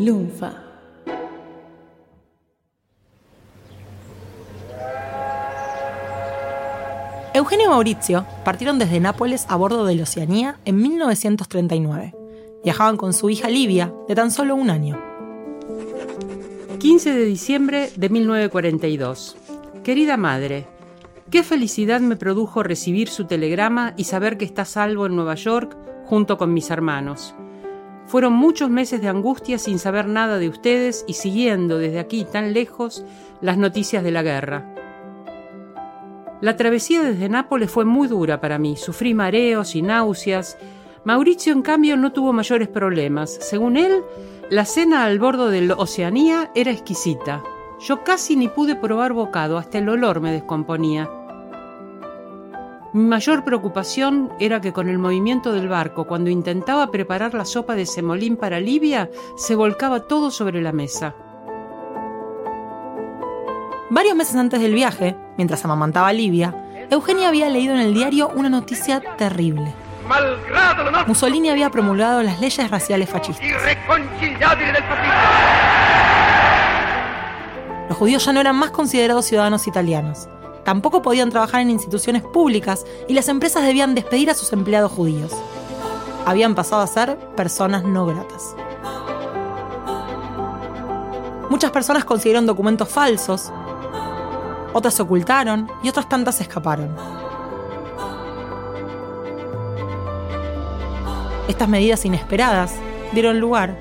Lunfa. Eugenio y Mauricio partieron desde Nápoles a bordo del Oceanía en 1939. Viajaban con su hija Livia, de tan solo un año. 15 de diciembre de 1942. Querida madre, qué felicidad me produjo recibir su telegrama y saber que está salvo en Nueva York junto con mis hermanos. Fueron muchos meses de angustia sin saber nada de ustedes y siguiendo desde aquí tan lejos las noticias de la guerra. La travesía desde Nápoles fue muy dura para mí, sufrí mareos y náuseas. Mauricio, en cambio, no tuvo mayores problemas. Según él, la cena al bordo del Oceanía era exquisita. Yo casi ni pude probar bocado, hasta el olor me descomponía. Mi mayor preocupación era que con el movimiento del barco, cuando intentaba preparar la sopa de semolín para Libia, se volcaba todo sobre la mesa. Varios meses antes del viaje, mientras amamantaba a Livia, Eugenia había leído en el diario una noticia terrible. Mussolini había promulgado las leyes raciales fascistas. Los judíos ya no eran más considerados ciudadanos italianos. Tampoco podían trabajar en instituciones públicas y las empresas debían despedir a sus empleados judíos. Habían pasado a ser personas no gratas. Muchas personas consiguieron documentos falsos, otras se ocultaron y otras tantas escaparon. Estas medidas inesperadas dieron lugar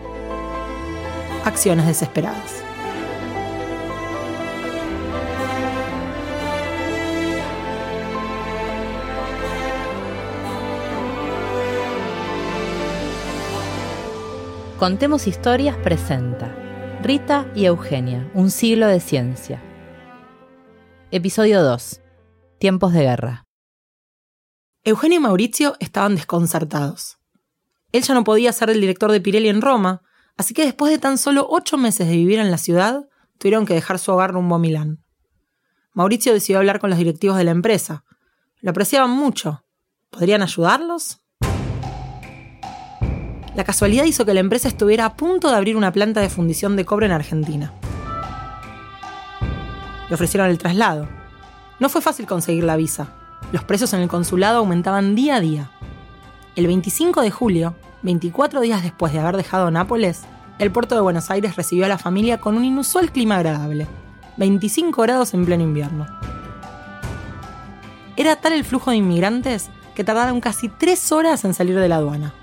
a acciones desesperadas. Contemos Historias presenta Rita y Eugenia, un siglo de ciencia. Episodio 2. Tiempos de guerra. Eugenio y Mauricio estaban desconcertados. Él ya no podía ser el director de Pirelli en Roma, así que después de tan solo ocho meses de vivir en la ciudad, tuvieron que dejar su hogar rumbo a Milán. Mauricio decidió hablar con los directivos de la empresa. Lo apreciaban mucho. ¿Podrían ayudarlos? La casualidad hizo que la empresa estuviera a punto de abrir una planta de fundición de cobre en Argentina. Le ofrecieron el traslado. No fue fácil conseguir la visa. Los precios en el consulado aumentaban día a día. El 25 de julio, 24 días después de haber dejado Nápoles, el puerto de Buenos Aires recibió a la familia con un inusual clima agradable, 25 grados en pleno invierno. Era tal el flujo de inmigrantes que tardaron casi tres horas en salir de la aduana.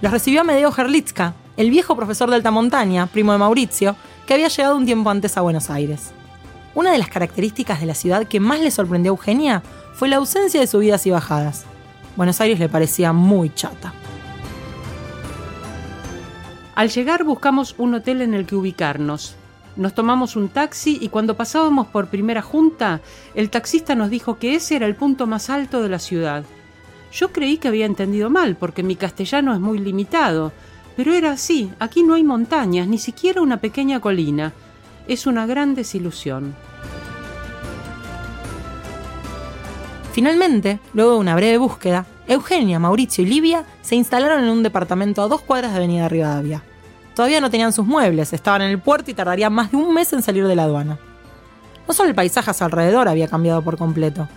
Los recibió Medeo Gerlitzka, el viejo profesor de alta montaña, primo de Mauricio, que había llegado un tiempo antes a Buenos Aires. Una de las características de la ciudad que más le sorprendió a Eugenia fue la ausencia de subidas y bajadas. Buenos Aires le parecía muy chata. Al llegar buscamos un hotel en el que ubicarnos. Nos tomamos un taxi y cuando pasábamos por primera junta, el taxista nos dijo que ese era el punto más alto de la ciudad. Yo creí que había entendido mal porque mi castellano es muy limitado, pero era así, aquí no hay montañas, ni siquiera una pequeña colina. Es una gran desilusión. Finalmente, luego de una breve búsqueda, Eugenia, Mauricio y Livia se instalaron en un departamento a dos cuadras de Avenida Rivadavia. Todavía no tenían sus muebles, estaban en el puerto y tardarían más de un mes en salir de la aduana. No solo el paisaje a su alrededor había cambiado por completo.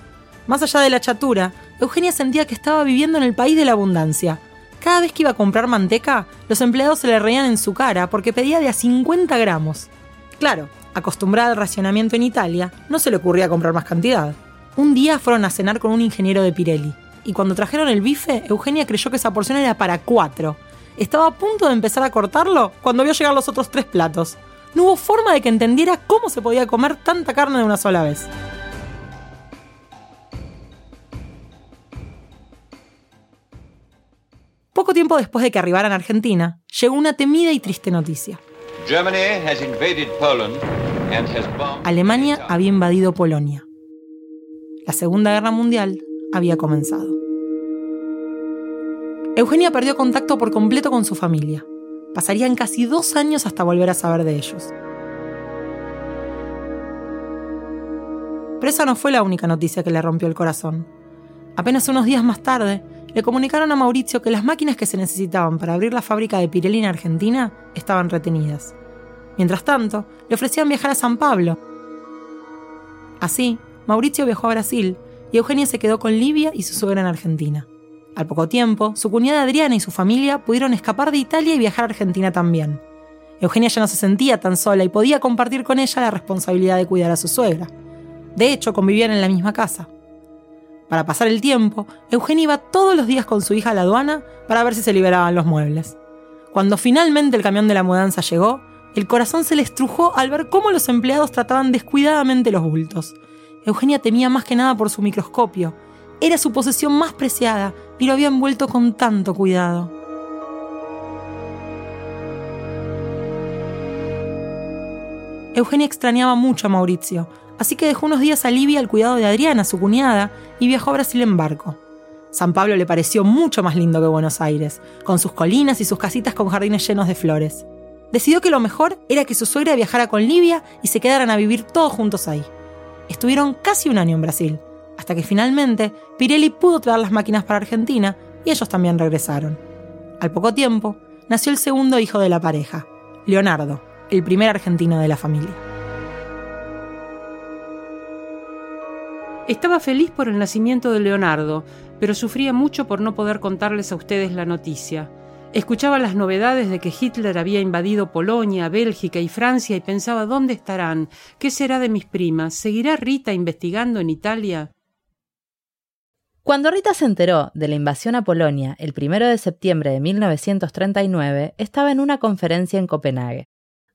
Más allá de la chatura, Eugenia sentía que estaba viviendo en el país de la abundancia, cada vez que iba a comprar manteca, los empleados se le reían en su cara porque pedía de a 50 gramos. Claro, acostumbrada al racionamiento en Italia, no se le ocurría comprar más cantidad. Un día fueron a cenar con un ingeniero de Pirelli, y cuando trajeron el bife, Eugenia creyó que esa porción era para cuatro. Estaba a punto de empezar a cortarlo cuando vio llegar los otros tres platos. No hubo forma de que entendiera cómo se podía comer tanta carne de una sola vez. Poco tiempo después de que arribaran a Argentina, llegó una temida y triste noticia. Alemania había invadido Polonia. La Segunda Guerra Mundial había comenzado. Eugenia perdió contacto por completo con su familia. Pasarían casi dos años hasta volver a saber de ellos. Pero esa no fue la única noticia que le rompió el corazón. Apenas unos días más tarde, le comunicaron a Mauricio que las máquinas que se necesitaban para abrir la fábrica de Pirelli en Argentina estaban retenidas. Mientras tanto, le ofrecían viajar a San Pablo. Así, Mauricio viajó a Brasil y Eugenia se quedó con Livia y su suegra en Argentina. Al poco tiempo, su cuñada Adriana y su familia pudieron escapar de Italia y viajar a Argentina también. Eugenia ya no se sentía tan sola y podía compartir con ella la responsabilidad de cuidar a su suegra. De hecho, convivían en la misma casa. Para pasar el tiempo, Eugenia iba todos los días con su hija a la aduana para ver si se liberaban los muebles. Cuando finalmente el camión de la mudanza llegó, el corazón se le estrujó al ver cómo los empleados trataban descuidadamente los bultos. Eugenia temía más que nada por su microscopio. Era su posesión más preciada y lo había envuelto con tanto cuidado. Eugenia extrañaba mucho a Mauricio, así que dejó unos días a Livia al cuidado de Adriana, su cuñada, y viajó a Brasil en barco. San Pablo le pareció mucho más lindo que Buenos Aires, con sus colinas y sus casitas con jardines llenos de flores. Decidió que lo mejor era que su suegra viajara con Livia y se quedaran a vivir todos juntos ahí. Estuvieron casi un año en Brasil, hasta que finalmente Pirelli pudo traer las máquinas para Argentina y ellos también regresaron. Al poco tiempo, nació el segundo hijo de la pareja, Leonardo, el primer argentino de la familia. Estaba feliz por el nacimiento de Leonardo, pero sufría mucho por no poder contarles a ustedes la noticia. Escuchaba las novedades de que Hitler había invadido Polonia, Bélgica y Francia y pensaba ¿dónde estarán? ¿Qué será de mis primas? ¿Seguirá Rita investigando en Italia? Cuando Rita se enteró de la invasión a Polonia el 1 de septiembre de 1939, estaba en una conferencia en Copenhague.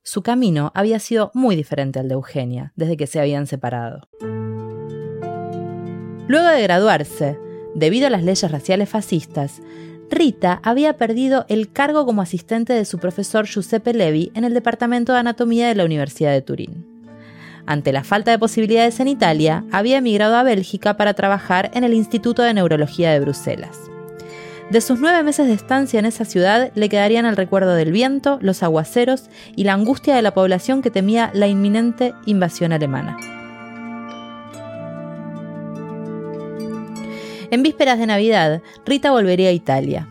Su camino había sido muy diferente al de Eugenia desde que se habían separado. Luego de graduarse, debido a las leyes raciales fascistas, Rita había perdido el cargo como asistente de su profesor Giuseppe Levi en el Departamento de Anatomía de la Universidad de Turín. Ante la falta de posibilidades en Italia, había emigrado a Bélgica para trabajar en el Instituto de Neurología de Bruselas. De sus nueve meses de estancia en esa ciudad le quedarían el recuerdo del viento, los aguaceros y la angustia de la población que temía la inminente invasión alemana. En vísperas de Navidad, Rita volvería a Italia.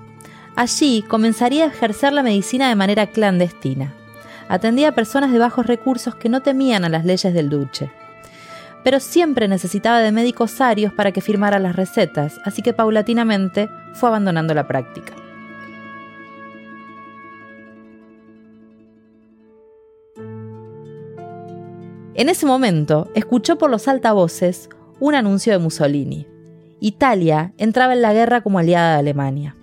Allí comenzaría a ejercer la medicina de manera clandestina. Atendía a personas de bajos recursos que no temían a las leyes del duce. Pero siempre necesitaba de médicos sarios para que firmara las recetas, así que paulatinamente fue abandonando la práctica. En ese momento, escuchó por los altavoces un anuncio de Mussolini. Italia entraba en la guerra como aliada de Alemania.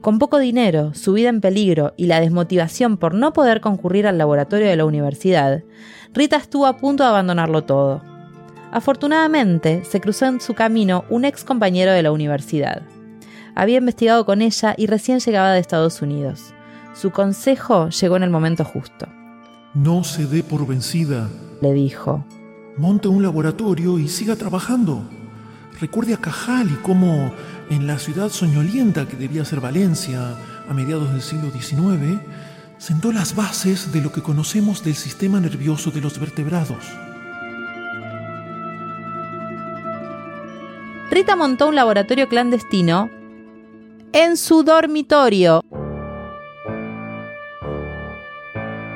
Con poco dinero, su vida en peligro y la desmotivación por no poder concurrir al laboratorio de la universidad, Rita estuvo a punto de abandonarlo todo. Afortunadamente, se cruzó en su camino un ex compañero de la universidad. Había investigado con ella y recién llegaba de Estados Unidos. Su consejo llegó en el momento justo. No se dé por vencida, le dijo. Monte un laboratorio y siga trabajando. Recuerde a Cajal y cómo en la ciudad soñolienta que debía ser Valencia a mediados del siglo XIX, sentó las bases de lo que conocemos del sistema nervioso de los vertebrados. Rita montó un laboratorio clandestino en su dormitorio.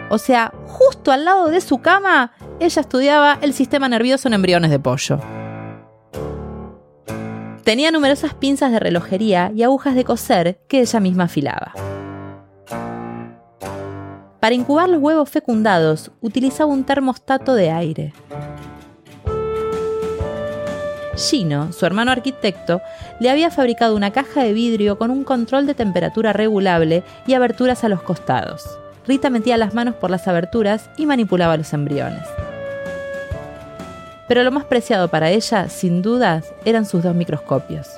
O sea, justo al lado de su cama, ella estudiaba el sistema nervioso en embriones de pollo. Tenía numerosas pinzas de relojería y agujas de coser que ella misma afilaba. Para incubar los huevos fecundados utilizaba un termostato de aire. Gino, su hermano arquitecto, le había fabricado una caja de vidrio con un control de temperatura regulable y aberturas a los costados. Rita metía las manos por las aberturas y manipulaba los embriones. Pero lo más preciado para ella, sin dudas, eran sus dos microscopios.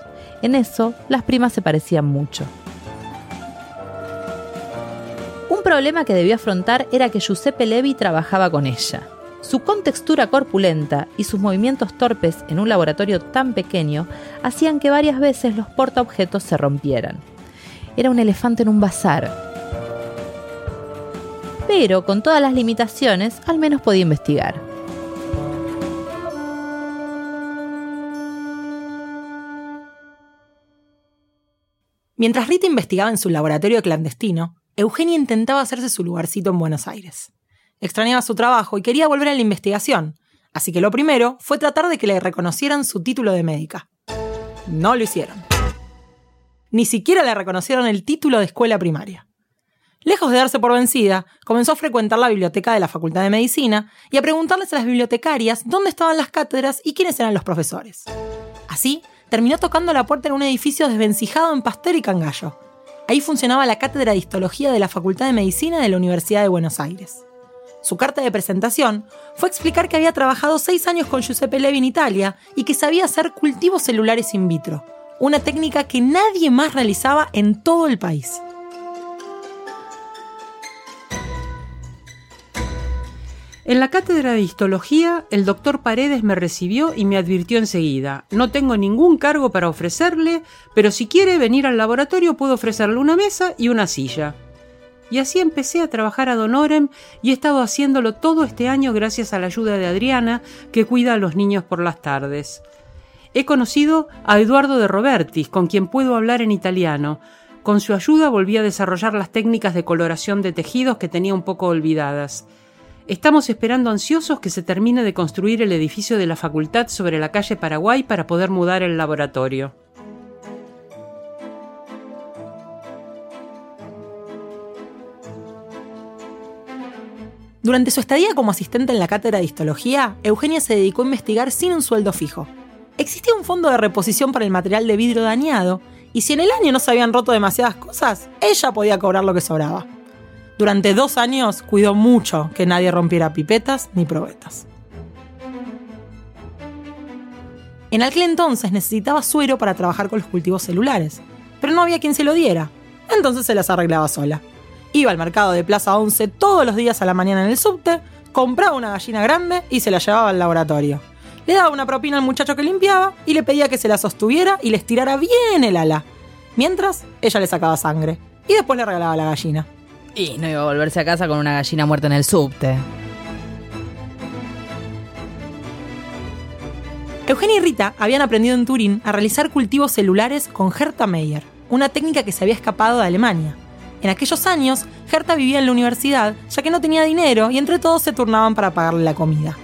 En eso, las primas se parecían mucho. Un problema que debió afrontar era que Giuseppe Levi trabajaba con ella. Su contextura corpulenta y sus movimientos torpes en un laboratorio tan pequeño hacían que varias veces los portaobjetos se rompieran. Era un elefante en un bazar. Pero con todas las limitaciones, al menos podía investigar. Mientras Rita investigaba en su laboratorio clandestino, Eugenia intentaba hacerse su lugarcito en Buenos Aires. Extrañaba su trabajo y quería volver a la investigación, así que lo primero fue tratar de que le reconocieran su título de médica. No lo hicieron. Ni siquiera le reconocieron el título de escuela primaria. Lejos de darse por vencida, comenzó a frecuentar la biblioteca de la Facultad de Medicina y a preguntarles a las bibliotecarias dónde estaban las cátedras y quiénes eran los profesores. Así, terminó tocando la puerta en un edificio desvencijado en Pasteur y Cangallo. Ahí funcionaba la cátedra de histología de la Facultad de Medicina de la Universidad de Buenos Aires. Su carta de presentación fue explicar que había trabajado seis años con Giuseppe Levi en Italia y que sabía hacer cultivos celulares in vitro, una técnica que nadie más realizaba en todo el país. En la cátedra de histología, el doctor Paredes me recibió y me advirtió enseguida, no tengo ningún cargo para ofrecerle, pero si quiere venir al laboratorio puedo ofrecerle una mesa y una silla. Y así empecé a trabajar a Donorem y he estado haciéndolo todo este año gracias a la ayuda de Adriana, que cuida a los niños por las tardes. He conocido a Eduardo de Robertis, con quien puedo hablar en italiano. Con su ayuda volví a desarrollar las técnicas de coloración de tejidos que tenía un poco olvidadas. Estamos esperando ansiosos que se termine de construir el edificio de la facultad sobre la calle Paraguay para poder mudar el laboratorio. Durante su estadía como asistente en la cátedra de histología, Eugenia se dedicó a investigar sin un sueldo fijo. Existía un fondo de reposición para el material de vidrio dañado, y si en el año no se habían roto demasiadas cosas, ella podía cobrar lo que sobraba. Durante dos años cuidó mucho que nadie rompiera pipetas ni probetas. En aquel entonces necesitaba suero para trabajar con los cultivos celulares, pero no había quien se lo diera, entonces se las arreglaba sola. Iba al mercado de Plaza 11 todos los días a la mañana en el subte, compraba una gallina grande y se la llevaba al laboratorio. Le daba una propina al muchacho que limpiaba y le pedía que se la sostuviera y le estirara bien el ala. Mientras, ella le sacaba sangre y después le regalaba la gallina. Y no iba a volverse a casa con una gallina muerta en el subte. Eugenia y Rita habían aprendido en Turín a realizar cultivos celulares con Hertha Meyer, una técnica que se había escapado de Alemania. En aquellos años, Hertha vivía en la universidad ya que no tenía dinero y entre todos se turnaban para pagarle la comida.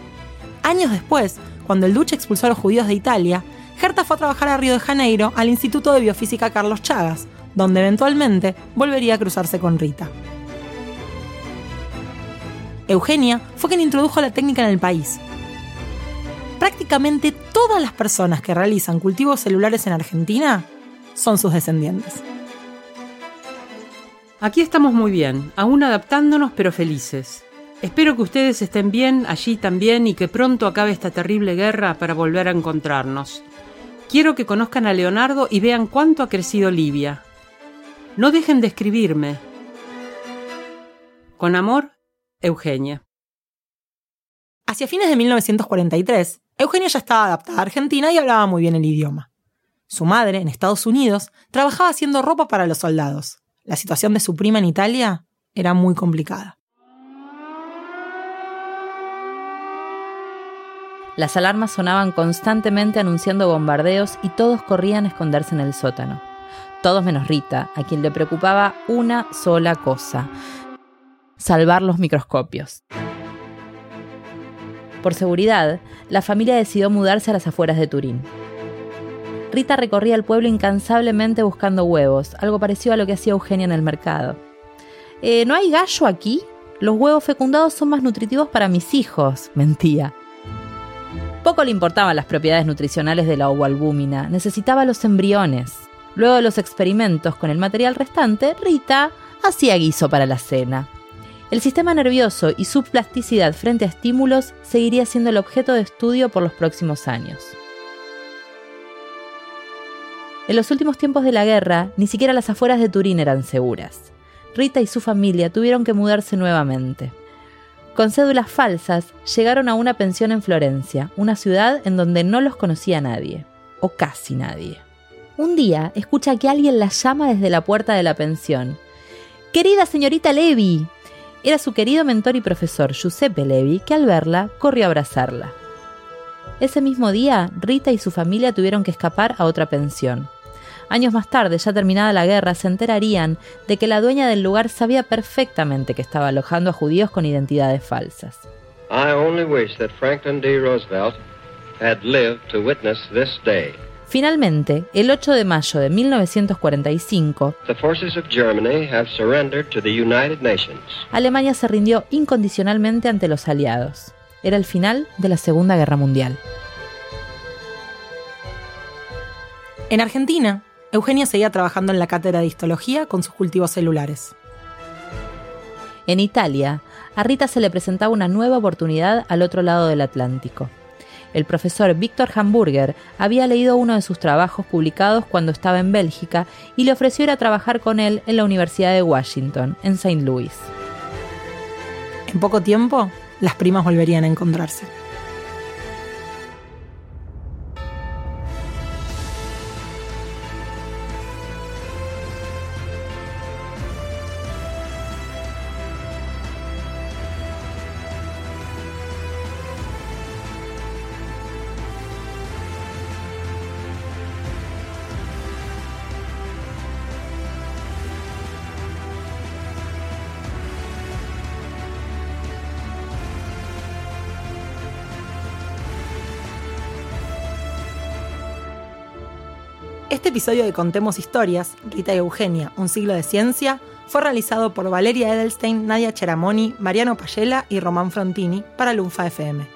Años después, cuando el Duce expulsó a los judíos de Italia, Hertha fue a trabajar a Río de Janeiro al Instituto de Biofísica Carlos Chagas, donde eventualmente volvería a cruzarse con Rita. Eugenia fue quien introdujo la técnica en el país. Prácticamente todas las personas que realizan cultivos celulares en Argentina son sus descendientes. Aquí estamos muy bien, aún adaptándonos pero felices. Espero que ustedes estén bien allí también y que pronto acabe esta terrible guerra para volver a encontrarnos. Quiero que conozcan a Leonardo y vean cuánto ha crecido Libia. No dejen de escribirme. Con amor, Eugenia. Hacia fines de 1943, Eugenia ya estaba adaptada a Argentina y hablaba muy bien el idioma. Su madre, en Estados Unidos, trabajaba haciendo ropa para los soldados. La situación de su prima en Italia era muy complicada. Las alarmas sonaban constantemente anunciando bombardeos y todos corrían a esconderse en el sótano. Todos menos Rita, a quien le preocupaba una sola cosa, salvar los microscopios. Por seguridad, la familia decidió mudarse a las afueras de Turín. Rita recorría el pueblo incansablemente buscando huevos, algo parecido a lo que hacía Eugenia en el mercado. Eh, ¿No hay gallo aquí? Los huevos fecundados son más nutritivos para mis hijos, mentía. Poco le importaban las propiedades nutricionales de la ovoalbúmina, necesitaba los embriones. Luego de los experimentos con el material restante, Rita hacía guiso para la cena. El sistema nervioso y su plasticidad frente a estímulos seguiría siendo el objeto de estudio por los próximos años. En los últimos tiempos de la guerra, ni siquiera las afueras de Turín eran seguras. Rita y su familia tuvieron que mudarse nuevamente. Con cédulas falsas, llegaron a una pensión en Florencia, una ciudad en donde no los conocía nadie, o casi nadie. Un día escucha que alguien la llama desde la puerta de la pensión. Querida señorita Levi, era su querido mentor y profesor Giuseppe Levi, que al verla corrió a abrazarla. Ese mismo día, Rita y su familia tuvieron que escapar a otra pensión. Años más tarde, ya terminada la guerra, se enterarían de que la dueña del lugar sabía perfectamente que estaba alojando a judíos con identidades falsas. I only wish that Franklin D. Roosevelt had lived to witness this day. Finalmente, el 8 de mayo de 1945, The forces of Germany have surrendered to the United Nations. Alemania se rindió incondicionalmente ante los aliados. Era el final de la Segunda Guerra Mundial. En Argentina, Eugenia seguía trabajando en la cátedra de histología con sus cultivos celulares. En Italia, a Rita se le presentaba una nueva oportunidad al otro lado del Atlántico. El profesor Víctor Hamburger había leído uno de sus trabajos publicados cuando estaba en Bélgica y le ofreció ir a trabajar con él en la Universidad de Washington, en St. Louis. En poco tiempo, las primas volverían a encontrarse. Este episodio de Contemos Historias, Rita y Eugenia, Un siglo de ciencia, fue realizado por Valeria Edelstein, Nadia Cheramoni, Mariano Payela y Román Frontini para Lunfa FM.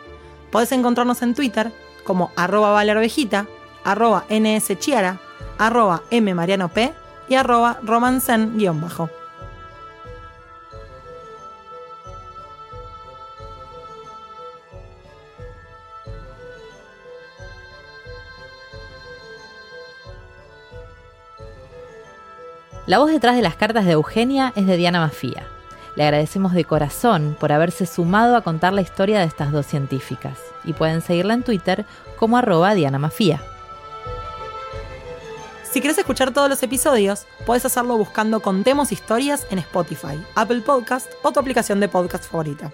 Podés encontrarnos en Twitter como arroba valervejita, arroba nschiara, arroba mmarianop y arroba romancen-bajo. La voz detrás de las cartas de Eugenia es de Diana Mafía. Le agradecemos de corazón por haberse sumado a contar la historia de estas dos científicas y pueden seguirla en Twitter como arroba Diana Mafía. Si quieres escuchar todos los episodios, puedes hacerlo buscando Contemos Historias en Spotify, Apple Podcast o tu aplicación de podcast favorita.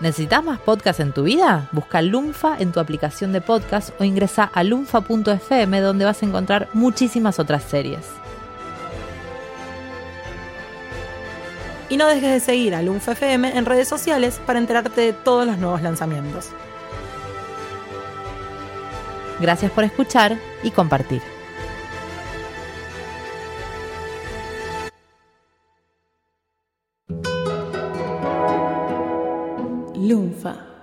¿Necesitas más podcast en tu vida? Busca Lunfa en tu aplicación de podcast o ingresa a lunfa.fm donde vas a encontrar muchísimas otras series. Y no dejes de seguir a Lunfa FM en redes sociales para enterarte de todos los nuevos lanzamientos. Gracias por escuchar y compartir. Lunfa.